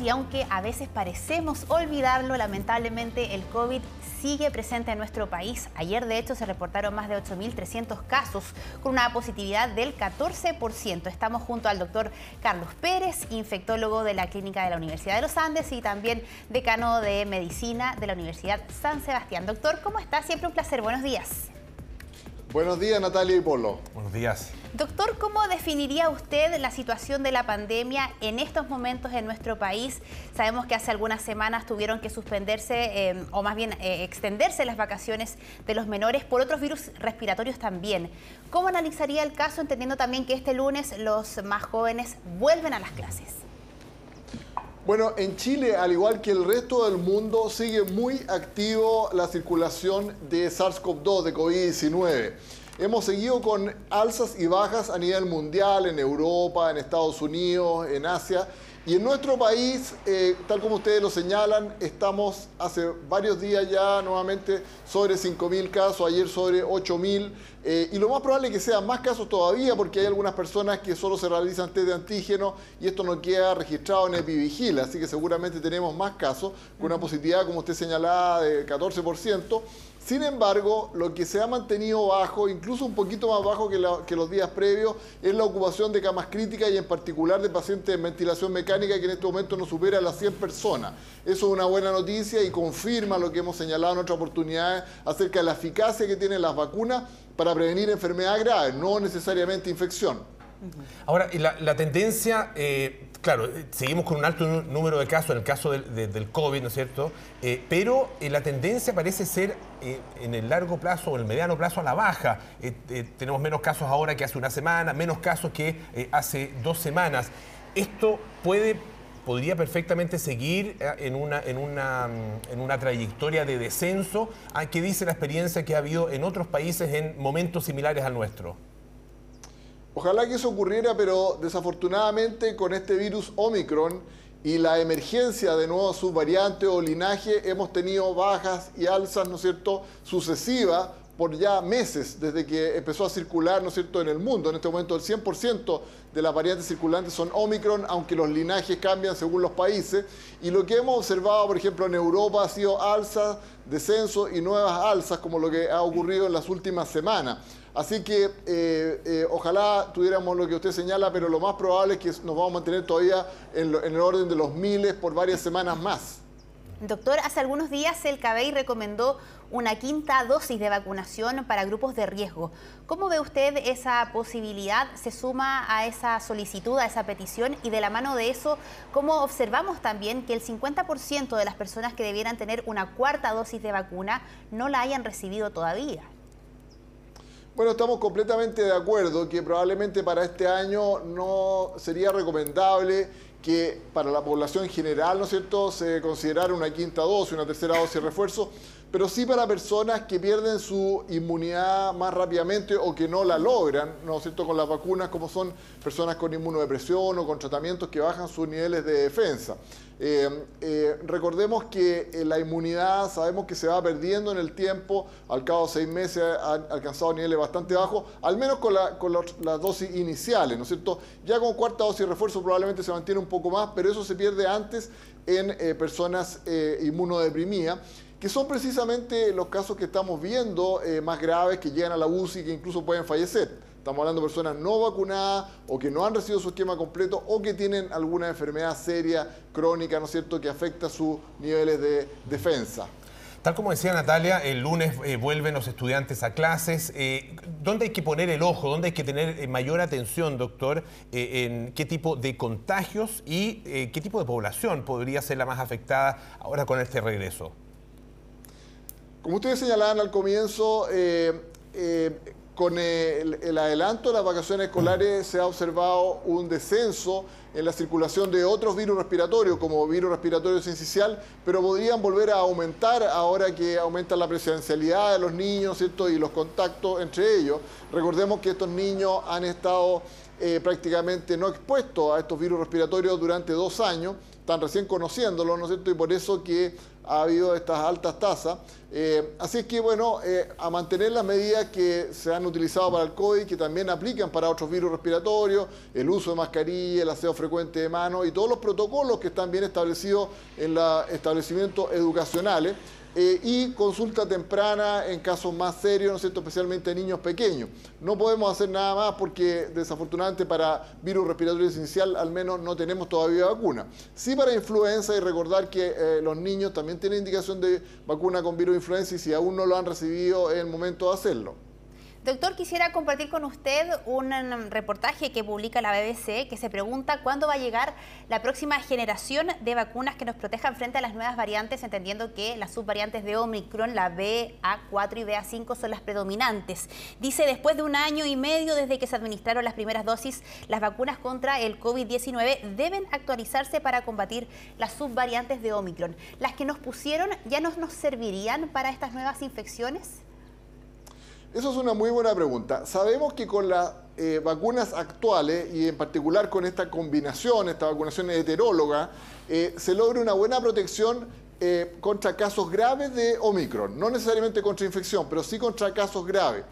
Y aunque a veces parecemos olvidarlo, lamentablemente el COVID sigue presente en nuestro país. Ayer, de hecho, se reportaron más de 8.300 casos con una positividad del 14%. Estamos junto al doctor Carlos Pérez, infectólogo de la Clínica de la Universidad de los Andes y también decano de Medicina de la Universidad San Sebastián. Doctor, ¿cómo está? Siempre un placer. Buenos días. Buenos días, Natalia y Polo. Buenos días. Doctor, ¿cómo definiría usted la situación de la pandemia en estos momentos en nuestro país? Sabemos que hace algunas semanas tuvieron que suspenderse eh, o más bien eh, extenderse las vacaciones de los menores por otros virus respiratorios también. ¿Cómo analizaría el caso entendiendo también que este lunes los más jóvenes vuelven a las clases? Bueno, en Chile, al igual que el resto del mundo, sigue muy activo la circulación de SARS-CoV-2, de COVID-19. Hemos seguido con alzas y bajas a nivel mundial, en Europa, en Estados Unidos, en Asia. Y en nuestro país, eh, tal como ustedes lo señalan, estamos hace varios días ya nuevamente sobre 5.000 casos, ayer sobre 8.000, eh, y lo más probable es que sean más casos todavía porque hay algunas personas que solo se realizan test de antígeno y esto no queda registrado en Epivigila, así que seguramente tenemos más casos, con una positividad, como usted señalaba, de 14%. Sin embargo, lo que se ha mantenido bajo, incluso un poquito más bajo que, los días previos, es la ocupación de camas críticas y en particular de pacientes en ventilación mecánica que en este momento no supera las 100 personas. Eso es una buena noticia y confirma lo que hemos señalado en otras oportunidades acerca de la eficacia que tienen las vacunas para prevenir enfermedades graves, no necesariamente infección. Ahora, la, la tendencia, eh, claro, seguimos con un alto número de casos en el caso del, COVID, ¿no es cierto? Eh, pero eh, la tendencia parece ser en el largo plazo o en el mediano plazo a la baja. tenemos menos casos ahora que hace una semana, menos casos que hace dos semanas. Esto puede podría perfectamente seguir en una, en una, en una trayectoria de descenso. ¿Qué dice la experiencia que ha habido en otros países en momentos similares al nuestro? Ojalá que eso ocurriera, pero desafortunadamente con este virus Omicron y la emergencia de nuevos subvariantes o linaje, hemos tenido bajas y alzas, ¿no es cierto?, sucesivas por ya meses desde que empezó a circular, ¿no es cierto?, en el mundo. En este momento el 100% de las variantes circulantes son Omicron, aunque los linajes cambian según los países. Y lo que hemos observado, por ejemplo, en Europa ha sido alzas, descenso y nuevas alzas, como lo que ha ocurrido en las últimas semanas. Así que eh, eh, ojalá tuviéramos lo que usted señala, pero lo más probable es que nos vamos a mantener todavía en, el orden de los miles por varias semanas más. Doctor, hace algunos días el CABEI recomendó una quinta dosis de vacunación para grupos de riesgo. ¿Cómo ve usted esa posibilidad? ¿Se suma a esa solicitud, a esa petición? Y de la mano de eso, ¿cómo observamos también que el 50% de las personas que debieran tener una cuarta dosis de vacuna no la hayan recibido todavía? Bueno, estamos completamente de acuerdo que probablemente para este año no sería recomendable que para la población general, ¿no es cierto?, se considerara una quinta dosis, una tercera dosis de refuerzo, pero sí para personas que pierden su inmunidad más rápidamente o que no la logran, ¿no es cierto?, con las vacunas, como son personas con inmunodepresión o con tratamientos que bajan sus niveles de defensa. Eh, eh, recordemos que eh, la inmunidad sabemos que se va perdiendo en el tiempo, al cabo de seis meses ha alcanzado niveles bastante bajos, al menos con, las dosis iniciales, ¿no es cierto? Ya con cuarta dosis de refuerzo probablemente se mantiene un poco más, pero eso se pierde antes en personas inmunodeprimidas que son precisamente los casos que estamos viendo eh, más graves, que llegan a la UCI que incluso pueden fallecer. Estamos hablando de personas no vacunadas o que no han recibido su esquema completo o que tienen alguna enfermedad seria, crónica, ¿no es cierto?, que afecta sus niveles de defensa. Tal como decía Natalia, el lunes eh, vuelven los estudiantes a clases. Eh, ¿Dónde hay que poner el ojo? ¿Dónde hay que tener mayor atención, doctor, en qué tipo de contagios y qué tipo de población podría ser la más afectada ahora con este regreso? Como ustedes señalaban al comienzo, eh, eh, con el, adelanto de las vacaciones escolares se ha observado un descenso en la circulación de otros virus respiratorios, como virus respiratorio sincicial, pero podrían volver a aumentar ahora que aumenta la presencialidad de los niños ¿cierto? y los contactos entre ellos. Recordemos que estos niños han estado eh, prácticamente no expuestos a estos virus respiratorios durante dos años, están recién conociéndolos, ¿no es cierto? Y por eso que ha habido estas altas tasas. Eh, así que, bueno, eh, a mantener las medidas que se han utilizado para el COVID, que también aplican para otros virus respiratorios, el uso de mascarilla, el aseo frecuente de manos y todos los protocolos que están bien establecidos en los establecimientos educacionales. Eh, y consulta temprana en casos más serios, ¿no es especialmente en niños pequeños. No podemos hacer nada más porque desafortunadamente para virus respiratorio esencial al menos no tenemos todavía vacuna. Sí para influenza y recordar que eh, los niños también tienen indicación de vacuna con virus influenza y si aún no lo han recibido es el momento de hacerlo. Doctor, quisiera compartir con usted un reportaje que publica la BBC que se pregunta cuándo va a llegar la próxima generación de vacunas que nos protejan frente a las nuevas variantes, entendiendo que las subvariantes de Omicron, la BA4 y BA5, son las predominantes. Dice, después de un año y medio desde que se administraron las primeras dosis, las vacunas contra el COVID-19 deben actualizarse para combatir las subvariantes de Omicron. ¿Las que nos pusieron ya no nos servirían para estas nuevas infecciones? Eso es una muy buena pregunta. Sabemos que con las eh, vacunas actuales y en particular con esta combinación, esta vacunación heteróloga, eh, se logra una buena protección eh, contra casos graves de Omicron. No necesariamente contra infección, pero sí contra casos graves.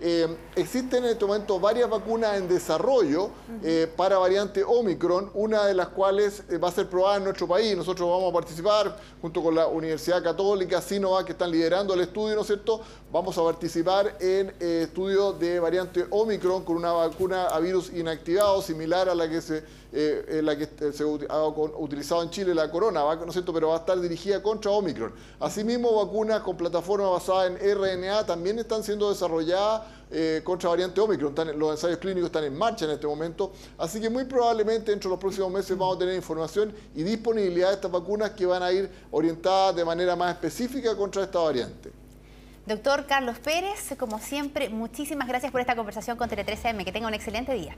Eh, existen en este momento varias vacunas en desarrollo eh, para variante Omicron, una de las cuales eh, va a ser probada en nuestro país. Nosotros vamos a participar junto con la Universidad Católica, Sinovac, que están liderando el estudio, ¿no es cierto? Vamos a participar en estudios de variante Omicron con una vacuna a virus inactivado similar a la que se eh, la que se ha utilizado en Chile, la corona, ¿no es pero va a estar dirigida contra Omicron. Asimismo, vacunas con plataforma basada en RNA también están siendo desarrolladas eh, contra variante Omicron. los ensayos clínicos están en marcha en este momento. Así que muy probablemente dentro de los próximos meses vamos a tener información y disponibilidad de estas vacunas que van a ir orientadas de manera más específica contra esta variante. Doctor Carlos Pérez, como siempre, muchísimas gracias por esta conversación con Tele 13M. Que tenga un excelente día.